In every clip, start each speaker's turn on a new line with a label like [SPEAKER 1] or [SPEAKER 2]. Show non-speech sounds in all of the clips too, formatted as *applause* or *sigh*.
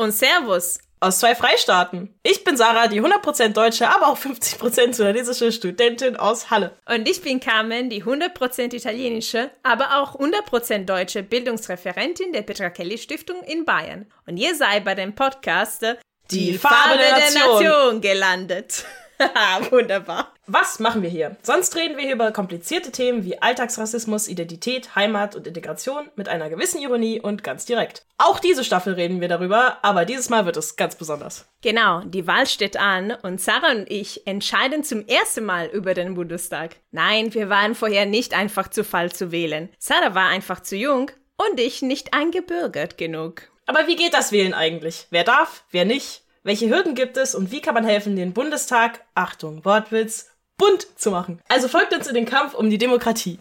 [SPEAKER 1] Und Servus
[SPEAKER 2] aus zwei Freistaaten. Ich bin Sarah, die 100% deutsche, aber auch 50% sudanesische Studentin aus Halle.
[SPEAKER 1] Und ich bin Carmen, die 100% italienische, aber auch 100% deutsche Bildungsreferentin der Petra Kelly Stiftung in Bayern. Und ihr seid bei dem Podcast
[SPEAKER 2] Die, die Farbe, Farbe der, Nation. der Nation
[SPEAKER 1] gelandet. *laughs* Wunderbar.
[SPEAKER 2] Was machen wir hier? Sonst reden wir hier über komplizierte Themen wie Alltagsrassismus, Identität, Heimat und Integration mit einer gewissen Ironie und ganz direkt. Auch diese Staffel reden wir darüber, aber dieses Mal wird es ganz besonders.
[SPEAKER 1] Genau, die Wahl steht an und Sarah und ich entscheiden zum ersten Mal über den Bundestag. Nein, wir waren vorher nicht einfach zu Fall zu wählen. Sarah war einfach zu jung und ich nicht eingebürgert genug.
[SPEAKER 2] Aber wie geht das Wählen eigentlich? Wer darf, wer nicht? Welche Hürden gibt es und wie kann man helfen, den Bundestag, Achtung, Wortwitz, bunt zu machen? Also folgt uns in den Kampf um die Demokratie.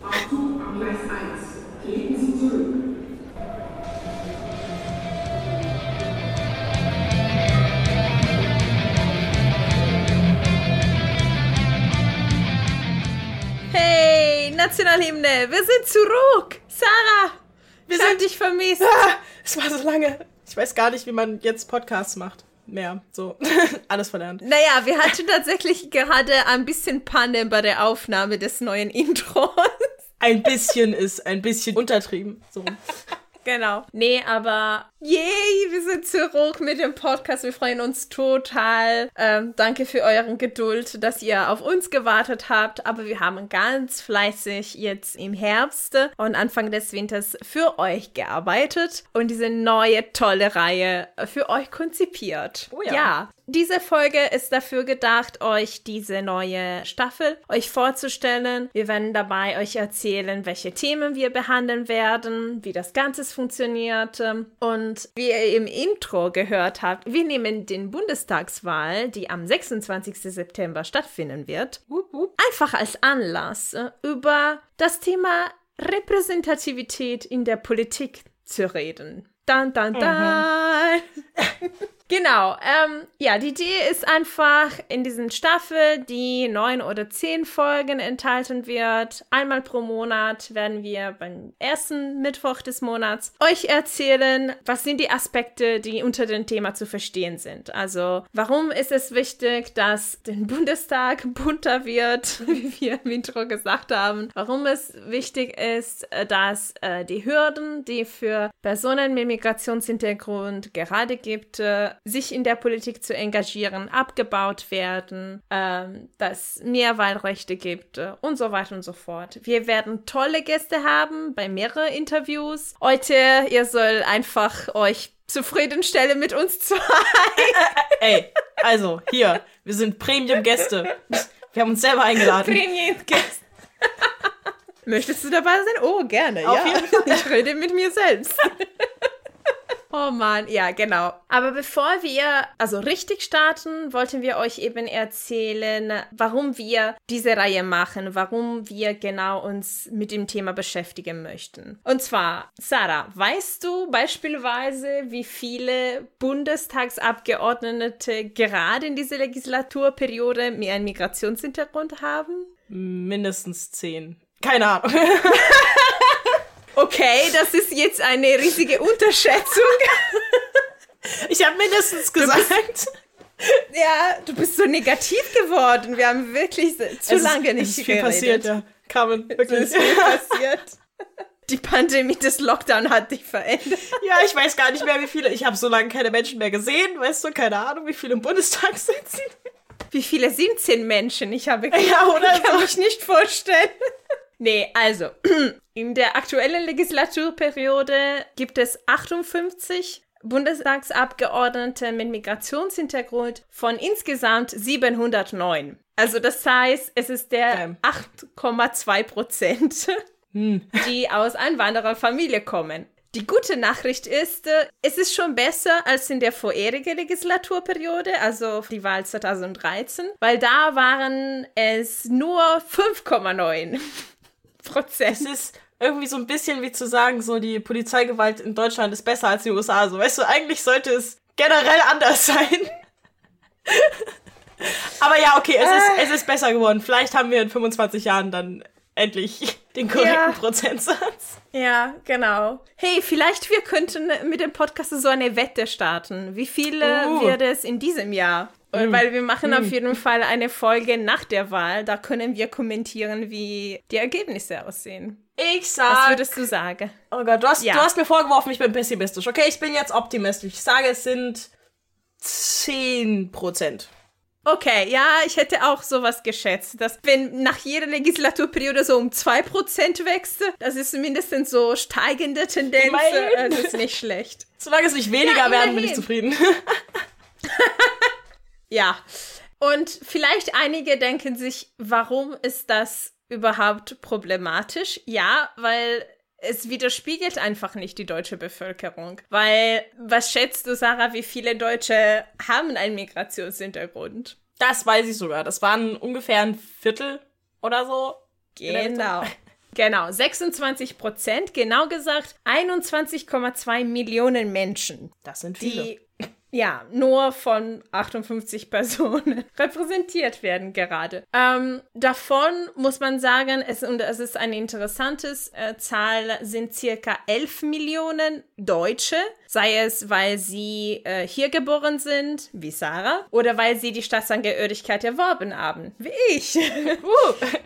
[SPEAKER 1] Hey, Nationalhymne, wir sind zurück. Sarah, wir sind dich vermisst.
[SPEAKER 2] Ah, *laughs* es war so lange. Ich weiß gar nicht, wie man jetzt Podcasts macht mehr. So, *laughs* alles verlernt.
[SPEAKER 1] Naja, wir hatten tatsächlich gerade ein bisschen Panne bei der Aufnahme des neuen Intros.
[SPEAKER 2] Ein bisschen ist ein bisschen untertrieben. So. *laughs*
[SPEAKER 1] Genau. Nee, aber yay, wir sind zurück mit dem Podcast. Wir freuen uns total. Ähm, danke für euren Geduld, dass ihr auf uns gewartet habt. Aber wir haben ganz fleißig jetzt im Herbst und Anfang des Winters für euch gearbeitet und diese neue tolle Reihe für euch konzipiert.
[SPEAKER 2] Oh ja. ja.
[SPEAKER 1] Diese Folge ist dafür gedacht, euch diese neue Staffel euch vorzustellen. Wir werden dabei euch erzählen, welche Themen wir behandeln werden, wie das Ganze funktioniert. Und wie ihr im Intro gehört habt, wir nehmen den Bundestagswahl, die am 26. September stattfinden wird, einfach als Anlass, über das Thema Repräsentativität in der Politik zu reden. Dann, dann, dann. Mhm. *laughs* Genau, ähm, ja, die Idee ist einfach in diesen Staffel, die neun oder zehn Folgen enthalten wird. Einmal pro Monat werden wir beim ersten Mittwoch des Monats euch erzählen, was sind die Aspekte, die unter dem Thema zu verstehen sind. Also, warum ist es wichtig, dass der Bundestag *laughs* bunter wird, *laughs* wie wir im Intro gesagt haben. Warum es wichtig ist, dass äh, die Hürden, die für Personen mit Migrationshintergrund gerade gibt, äh, sich in der Politik zu engagieren, abgebaut werden, ähm, dass mehr Wahlrechte gibt äh, und so weiter und so fort. Wir werden tolle Gäste haben bei mehreren Interviews. Heute, ihr soll einfach euch zufriedenstellen mit uns zwei. *laughs*
[SPEAKER 2] Ey, also hier, wir sind Premium-Gäste. Wir haben uns selber eingeladen.
[SPEAKER 1] Premium-Gäste. *laughs* Möchtest du dabei sein? Oh, gerne. Auf ja. Ich rede mit mir selbst. *laughs* Oh Mann, ja, genau. Aber bevor wir also richtig starten, wollten wir euch eben erzählen, warum wir diese Reihe machen, warum wir genau uns mit dem Thema beschäftigen möchten. Und zwar, Sarah, weißt du beispielsweise, wie viele Bundestagsabgeordnete gerade in dieser Legislaturperiode mehr einen Migrationshintergrund haben?
[SPEAKER 2] Mindestens zehn. Keine Ahnung. *laughs* *laughs*
[SPEAKER 1] Okay, das ist jetzt eine riesige Unterschätzung. *laughs*
[SPEAKER 2] Ich habe mindestens gesagt. *laughs*
[SPEAKER 1] ja, du bist so negativ geworden. Wir haben wirklich zu es lange ist, nicht es ist viel
[SPEAKER 2] passiert, ja. Carmen, wirklich.
[SPEAKER 1] Es ist viel *laughs* passiert. Die Pandemie des Lockdown hat dich verändert.
[SPEAKER 2] Ja, ich weiß gar nicht mehr, wie viele. Ich habe so lange keine Menschen mehr gesehen. Weißt du, keine Ahnung, wie viele im Bundestag sitzen.
[SPEAKER 1] Wie viele sind zehn Menschen? Ich habe ja, oder ich kann so. mich nicht vorstellen. Nee, also, *clears throat* in der aktuellen Legislaturperiode gibt es 58 Bundestagsabgeordnete mit Migrationshintergrund von insgesamt 709. Also das heißt, es ist der 8,2 Prozent, *laughs* hm. die aus Einwandererfamilie kommen. Die gute Nachricht ist, es ist schon besser als in der vorherigen Legislaturperiode, also die Wahl 2013, weil da waren es nur 5,9. Prozent.
[SPEAKER 2] Es ist irgendwie so ein bisschen wie zu sagen, so die Polizeigewalt in Deutschland ist besser als in den USA. So, weißt du, eigentlich sollte es generell anders *laughs* sein. Aber ja, okay, es ist, es ist besser geworden. Vielleicht haben wir in 25 Jahren dann endlich den korrekten
[SPEAKER 1] Ja.
[SPEAKER 2] Prozentsatz.
[SPEAKER 1] Ja, genau. Hey, vielleicht wir könnten mit dem Podcast so eine Wette starten. Wie viele
[SPEAKER 2] Uh.
[SPEAKER 1] wird es in diesem Jahr? Und Weil wir machen auf jeden Fall eine Folge nach der Wahl. Da können wir kommentieren, wie die Ergebnisse aussehen.
[SPEAKER 2] Ich
[SPEAKER 1] Was
[SPEAKER 2] sag.
[SPEAKER 1] würdest du sagen?
[SPEAKER 2] Oh Gott, du hast,
[SPEAKER 1] Ja.
[SPEAKER 2] du hast mir vorgeworfen, ich bin pessimistisch. Okay, ich bin jetzt optimistisch. Ich sage, es sind 10 Prozent.
[SPEAKER 1] Okay, ja, ich hätte auch sowas geschätzt, dass wenn nach jeder Legislaturperiode so um 2% wächst, das ist mindestens so steigende Tendenz.
[SPEAKER 2] Immerhin.
[SPEAKER 1] äh, Das ist nicht schlecht.
[SPEAKER 2] Solange es nicht weniger
[SPEAKER 1] Ja,
[SPEAKER 2] werden, bin ich zufrieden. *laughs*
[SPEAKER 1] Ja. Und vielleicht einige denken sich, warum ist das überhaupt problematisch? Ja, weil es widerspiegelt einfach nicht die deutsche Bevölkerung. Weil, was schätzt du, Sarah, wie viele Deutsche haben einen Migrationshintergrund?
[SPEAKER 2] Das weiß ich sogar. Das waren ungefähr ein Viertel oder so.
[SPEAKER 1] Genau. Genau, 26 Prozent, genau gesagt 21,2 Millionen Menschen,
[SPEAKER 2] Das sind viele.
[SPEAKER 1] die ja nur von 58 *laughs* Personen repräsentiert werden gerade. Ähm, davon muss man sagen, es, und es ist eine interessante äh, Zahl, sind circa 11 Millionen Deutsche, sei es, weil sie äh, hier geboren sind, wie Sarah, oder weil sie die Staatsangehörigkeit erworben haben, wie ich. *laughs*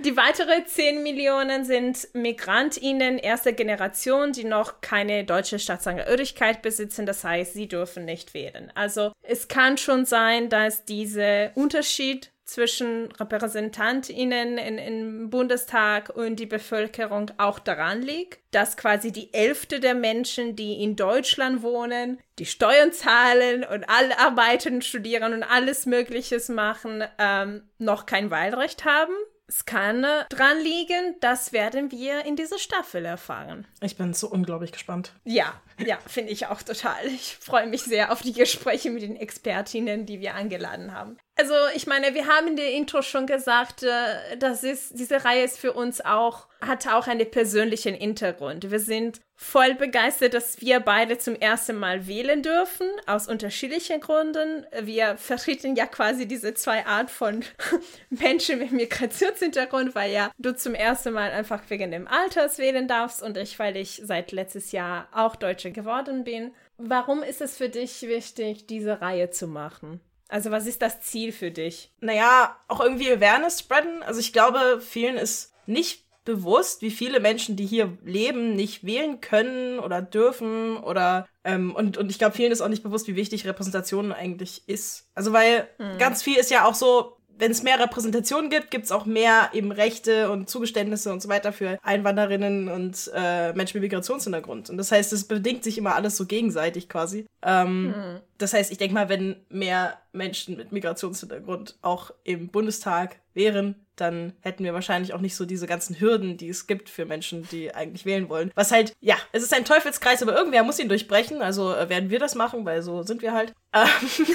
[SPEAKER 1] Die weitere 10 Millionen sind MigrantInnen erster Generation, die noch keine deutsche Staatsangehörigkeit besitzen. Das heißt, sie dürfen nicht wählen. Also es kann schon sein, dass dieser Unterschied zwischen RepräsentantInnen in, im Bundestag und die Bevölkerung auch daran liegt, dass quasi die Hälfte der Menschen, die in Deutschland wohnen, die Steuern zahlen und alle arbeiten, studieren und alles Mögliches machen, ähm, noch kein Wahlrecht haben. Es kann dran liegen, das werden wir in dieser Staffel erfahren.
[SPEAKER 2] Ich bin so unglaublich gespannt.
[SPEAKER 1] Ja, ja, finde ich auch total. Ich freue mich sehr auf die Gespräche mit den Expertinnen, die wir eingeladen haben. Also, ich meine, wir haben in der Intro schon gesagt, äh, das ist, diese Reihe ist für uns auch, hat auch einen persönlichen Hintergrund. Wir sind voll begeistert, dass wir beide zum ersten Mal wählen dürfen, aus unterschiedlichen Gründen. Wir vertreten ja quasi diese zwei Art von *laughs* Menschen mit Migrationshintergrund, weil ja du zum ersten Mal einfach wegen dem Alters wählen darfst und ich, weil ich seit letztes Jahr auch Deutsche geworden bin. Warum ist es für dich wichtig, diese Reihe zu machen? Also was ist das Ziel für dich?
[SPEAKER 2] Naja, auch irgendwie Awareness spreaden. Also ich glaube, vielen ist nicht bewusst, wie viele Menschen, die hier leben, nicht wählen können oder dürfen oder ähm, und, und ich glaube, vielen ist auch nicht bewusst, wie wichtig Repräsentation eigentlich ist. Also weil ganz viel ist ja auch so, wenn es mehr Repräsentation gibt, gibt es auch mehr eben Rechte und Zugeständnisse und so weiter für Einwanderinnen und äh, Menschen mit Migrationshintergrund. Und das heißt, es bedingt sich immer alles so gegenseitig quasi. Ähm, Das heißt, ich denke mal, wenn mehr Menschen mit Migrationshintergrund auch im Bundestag wären, dann hätten wir wahrscheinlich auch nicht so diese ganzen Hürden, die es gibt für Menschen, die eigentlich wählen wollen. Was halt, ja, es ist ein Teufelskreis, aber irgendwer muss ihn durchbrechen. Also äh, werden wir das machen, weil so sind wir halt. Ähm, *laughs*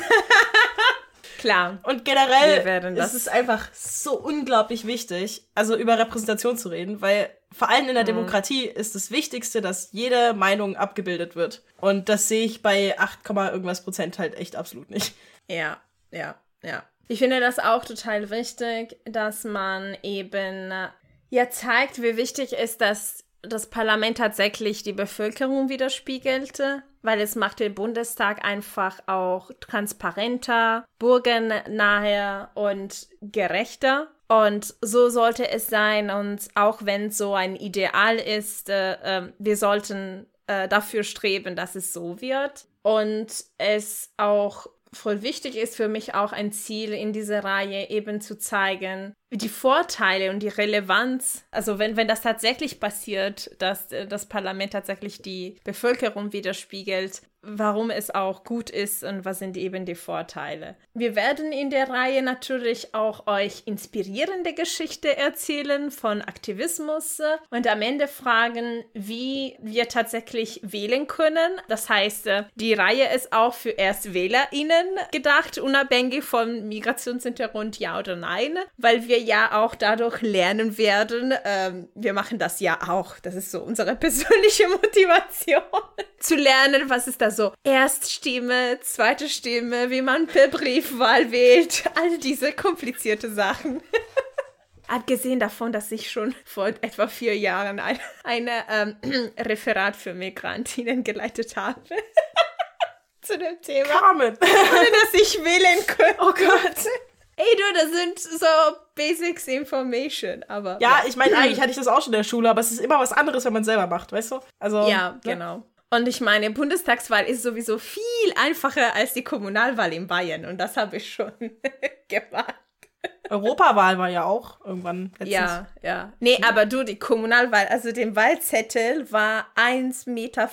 [SPEAKER 1] Klar.
[SPEAKER 2] und generell ist es einfach so unglaublich wichtig, also über Repräsentation zu reden, weil vor allem in
[SPEAKER 1] Mhm.
[SPEAKER 2] der Demokratie ist das Wichtigste, dass jede Meinung abgebildet wird. Und das sehe ich bei 8, Komma irgendwas Prozent halt echt absolut nicht.
[SPEAKER 1] Ja, ja, ja. Ich finde das auch total wichtig, dass man eben äh, ja zeigt, wie wichtig ist, dass das Parlament tatsächlich die Bevölkerung widerspiegelte, weil es macht den Bundestag einfach auch transparenter, bürgernahe und gerechter. Und so sollte es sein. Und auch wenn so ein Ideal ist, äh, äh, wir sollten äh, dafür streben, dass es so wird. Und es auch voll wichtig ist für mich auch ein Ziel in dieser Reihe eben zu zeigen, die Vorteile und die Relevanz, also wenn, wenn das tatsächlich passiert, dass äh, das Parlament tatsächlich die Bevölkerung widerspiegelt, warum es auch gut ist und was sind eben die Vorteile. Wir werden in der Reihe natürlich auch euch inspirierende Geschichte erzählen von Aktivismus und am Ende fragen, wie wir tatsächlich wählen können. Das heißt, äh, die Reihe ist auch für ErstwählerInnen gedacht, unabhängig vom Migrationshintergrund, ja oder nein, weil wir ja auch dadurch lernen werden. Ähm, wir machen das ja auch. Das ist so unsere *laughs* persönliche Motivation. Zu lernen, was ist da so? Erststimme, zweite Stimme, wie man per Briefwahl wählt. All diese komplizierte Sachen. *laughs* Abgesehen davon, dass ich schon vor etwa vier Jahren ein eine, ähm, *clears throat* Referat für Migrantinnen geleitet habe. *laughs* Zu dem Thema.
[SPEAKER 2] Carmen.
[SPEAKER 1] Ohne dass ich wählen könnte.
[SPEAKER 2] Oh Gott.
[SPEAKER 1] Ey, du, das sind so Basics Information, aber.
[SPEAKER 2] Ja, ich meine, eigentlich hatte ich das auch schon in der Schule, aber es ist immer was anderes, wenn man es selber macht, weißt du? Also,
[SPEAKER 1] Ja,
[SPEAKER 2] ne?
[SPEAKER 1] genau. Und ich meine, Bundestagswahl ist sowieso viel einfacher als die Kommunalwahl in Bayern. Und das habe ich schon *laughs* gemacht.
[SPEAKER 2] Europawahl war ja auch irgendwann letztens.
[SPEAKER 1] Ja, ja. Nee, aber du, die Kommunalwahl, also der Wahlzettel war 1,50 Meter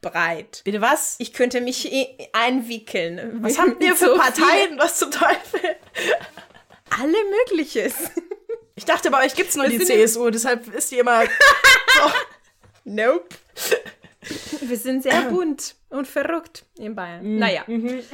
[SPEAKER 1] breit.
[SPEAKER 2] Bitte was?
[SPEAKER 1] Ich könnte mich einwickeln.
[SPEAKER 2] Was habt ihr für
[SPEAKER 1] So
[SPEAKER 2] Parteien? Was zum Teufel?
[SPEAKER 1] Alle Mögliches. *laughs*
[SPEAKER 2] Ich dachte, bei euch gibt's nur die
[SPEAKER 1] sind-
[SPEAKER 2] CSU, deshalb ist die immer. *laughs*
[SPEAKER 1] Nope. Wir sind sehr *clears throat* bunt und verrückt in Bayern. Naja.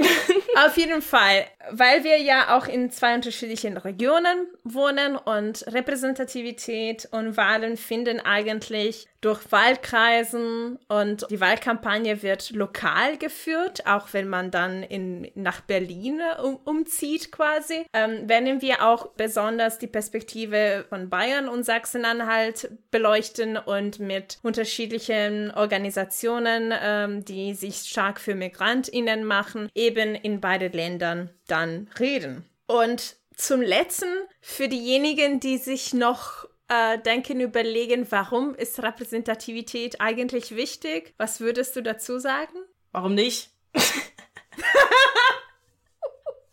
[SPEAKER 1] *laughs* Auf jeden Fall, weil wir ja auch in zwei unterschiedlichen Regionen wohnen und Repräsentativität und Wahlen finden eigentlich durch Wahlkreisen und die Wahlkampagne wird lokal geführt, auch wenn man dann in, nach Berlin um, umzieht quasi, ähm, werden wir auch besonders die Perspektive von Bayern und Sachsen-Anhalt beleuchten und mit unterschiedlichen Organisationen, ähm, die sich stark für MigrantInnen machen, eben in beide Ländern dann reden. Und zum Letzten, für diejenigen, die sich noch äh, denken, überlegen, warum ist Repräsentativität eigentlich wichtig? Was würdest du dazu sagen?
[SPEAKER 2] Warum nicht? *laughs*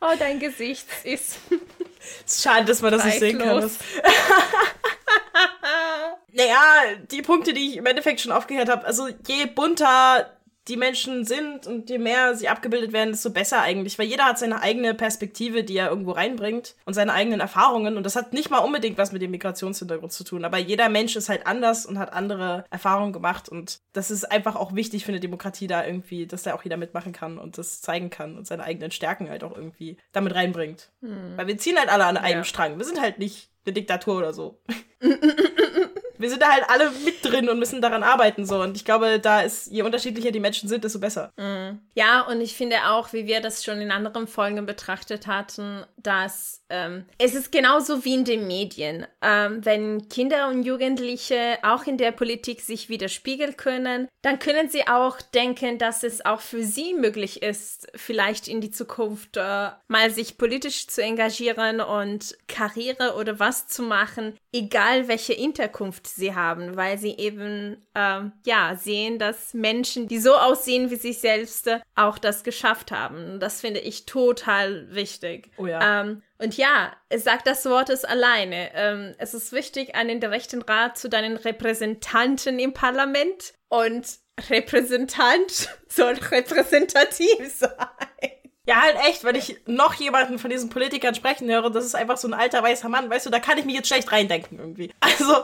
[SPEAKER 1] Oh, dein Gesicht ist
[SPEAKER 2] Es ist schade, dass man das nicht sehen kann. *laughs* Naja, die Punkte, die ich im Endeffekt schon aufgehört habe, also je bunter die Menschen sind und je mehr sie abgebildet werden, desto besser eigentlich, weil jeder hat seine eigene Perspektive, die er irgendwo reinbringt und seine eigenen Erfahrungen und das hat nicht mal unbedingt was mit dem Migrationshintergrund zu tun, aber jeder Mensch ist halt anders und hat andere Erfahrungen gemacht und das ist einfach auch wichtig für eine Demokratie da irgendwie, dass da auch jeder mitmachen kann und das zeigen kann und seine eigenen Stärken halt auch irgendwie damit reinbringt. Weil wir ziehen halt alle an einem
[SPEAKER 1] Ja.
[SPEAKER 2] Strang. Wir sind halt nicht eine Diktatur oder so. *laughs* wir sind da halt alle mit drin und müssen daran arbeiten so. Und ich glaube, da ist, je unterschiedlicher die Menschen sind, desto besser.
[SPEAKER 1] Ja, und ich finde auch, wie wir das schon in anderen Folgen betrachtet hatten, dass ähm, es ist genauso wie in den Medien. Ähm, wenn Kinder und Jugendliche auch in der Politik sich widerspiegeln können, dann können sie auch denken, dass es auch für sie möglich ist, vielleicht in die Zukunft äh, mal sich politisch zu engagieren und Karriere oder was zu machen, egal welche Interkunft sie haben, weil sie eben ähm, ja sehen, dass Menschen, die so aussehen wie sich selbst, auch das geschafft haben. Das finde ich total wichtig.
[SPEAKER 2] Oh ja.
[SPEAKER 1] Ähm, und ja, es sagt das Wort es alleine. Ähm, es ist wichtig, einen direkten Rat zu deinen Repräsentanten im Parlament und Repräsentant *laughs* soll repräsentativ sein.
[SPEAKER 2] Ja, halt echt, wenn ich noch jemanden von diesen Politikern sprechen höre, das ist einfach so ein alter weißer Mann, weißt du, da kann ich mich jetzt schlecht reindenken irgendwie. *laughs* Also, *laughs*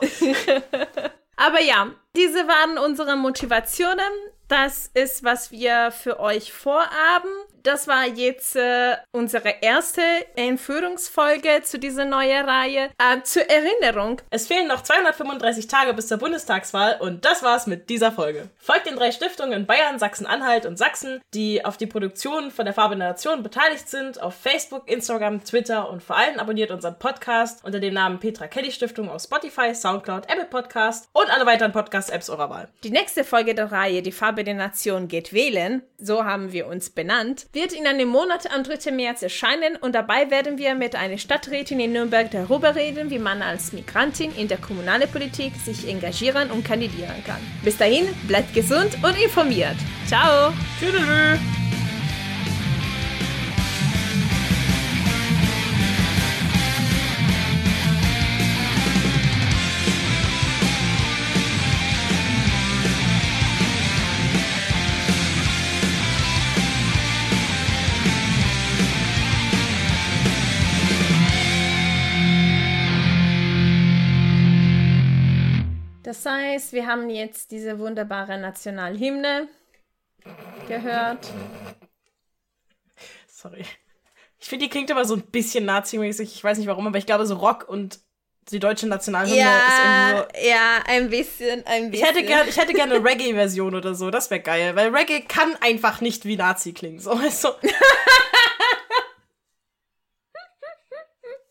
[SPEAKER 1] Aber ja, diese waren unsere Motivationen. Das ist, was wir für euch vorhaben. Das war jetzt äh, unsere erste Einführungsfolge zu dieser neuen Reihe. Äh, zur Erinnerung,
[SPEAKER 2] es fehlen noch 235 Tage bis zur Bundestagswahl und das war's mit dieser Folge. Folgt den drei Stiftungen in Bayern, Sachsen-Anhalt und Sachsen, die auf die Produktion von der Farbe der Nation beteiligt sind, auf Facebook, Instagram, Twitter und vor allem abonniert unseren Podcast unter dem Namen Petra Kelly Stiftung auf Spotify, Soundcloud, Apple Podcast und alle weiteren Podcast-Apps eurer Wahl.
[SPEAKER 1] Die nächste Folge der Reihe Die Farbe der Nation geht wählen, so haben wir uns benannt, wird in einem Monat am 3. März erscheinen und dabei werden wir mit einer Stadträtin in Nürnberg darüber reden, wie man als Migrantin in der kommunalen Politik sich engagieren und kandidieren kann. Bis dahin, bleibt gesund und informiert. Ciao!
[SPEAKER 2] Tschüss.
[SPEAKER 1] Das heißt, wir haben jetzt diese wunderbare Nationalhymne gehört.
[SPEAKER 2] Sorry. Ich finde, die klingt immer so ein bisschen nazimäßig. Ich weiß nicht warum, aber ich glaube, so Rock und die deutsche Nationalhymne ist irgendwie so.
[SPEAKER 1] ja, ein bisschen, ein
[SPEAKER 2] Ich
[SPEAKER 1] bisschen.
[SPEAKER 2] hätte, gern, ich hätte gerne eine Reggae-Version oder so. Das wäre geil, weil Reggae kann einfach nicht wie Nazi klingen. So, du? *laughs*